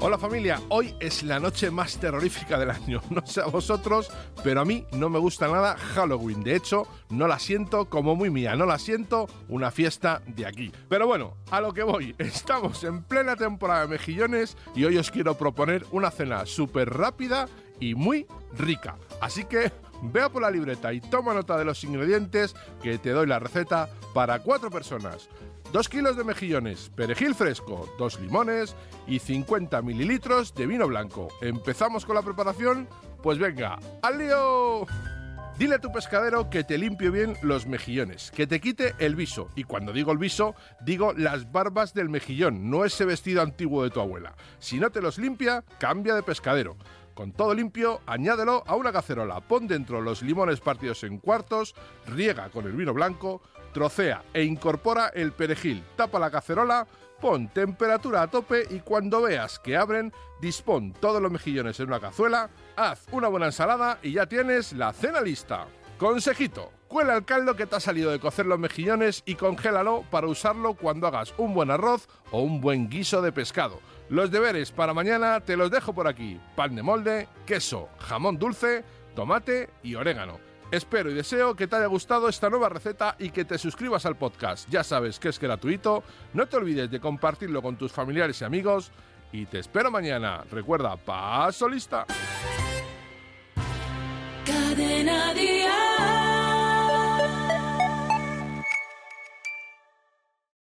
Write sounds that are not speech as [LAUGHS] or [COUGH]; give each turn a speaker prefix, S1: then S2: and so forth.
S1: Hola familia, hoy es la noche más terrorífica del año. [LAUGHS] No sé a vosotros, pero a mí no me gusta nada Halloween. De hecho, no la siento como muy mía, no la siento una fiesta de aquí. Pero bueno, a lo que voy, [LAUGHS] estamos en plena temporada de mejillones y hoy os quiero proponer una cena súper rápida y muy rica. Así que vea por la libreta y toma nota de los ingredientes que te doy la receta para cuatro personas. 2 kilos de mejillones, perejil fresco, 2 limones y 50 mililitros de vino blanco. ¿Empezamos con la preparación? Pues venga, ¡al lío! Dile a tu pescadero que te limpie bien los mejillones, que te quite el viso. Y cuando digo el viso, digo las barbas del mejillón, no ese vestido antiguo de tu abuela. Si no te los limpia, cambia de pescadero. Con todo limpio, añádelo a una cacerola, pon dentro los limones partidos en cuartos, riega con el vino blanco, trocea e incorpora el perejil, tapa la cacerola, pon temperatura a tope y cuando veas que abren, dispón todos los mejillones en una cazuela, haz una buena ensalada y ya tienes la cena lista. Consejito, cuela el caldo que te ha salido de cocer los mejillones y congélalo para usarlo cuando hagas un buen arroz o un buen guiso de pescado. Los deberes para mañana te los dejo por aquí. Pan de molde, queso, jamón dulce, tomate y orégano. Espero y deseo que te haya gustado esta nueva receta y que te suscribas al podcast. Ya sabes que es gratuito. No te olvides de compartirlo con tus familiares y amigos. Y te espero mañana. Recuerda, paso lista.
S2: Cadena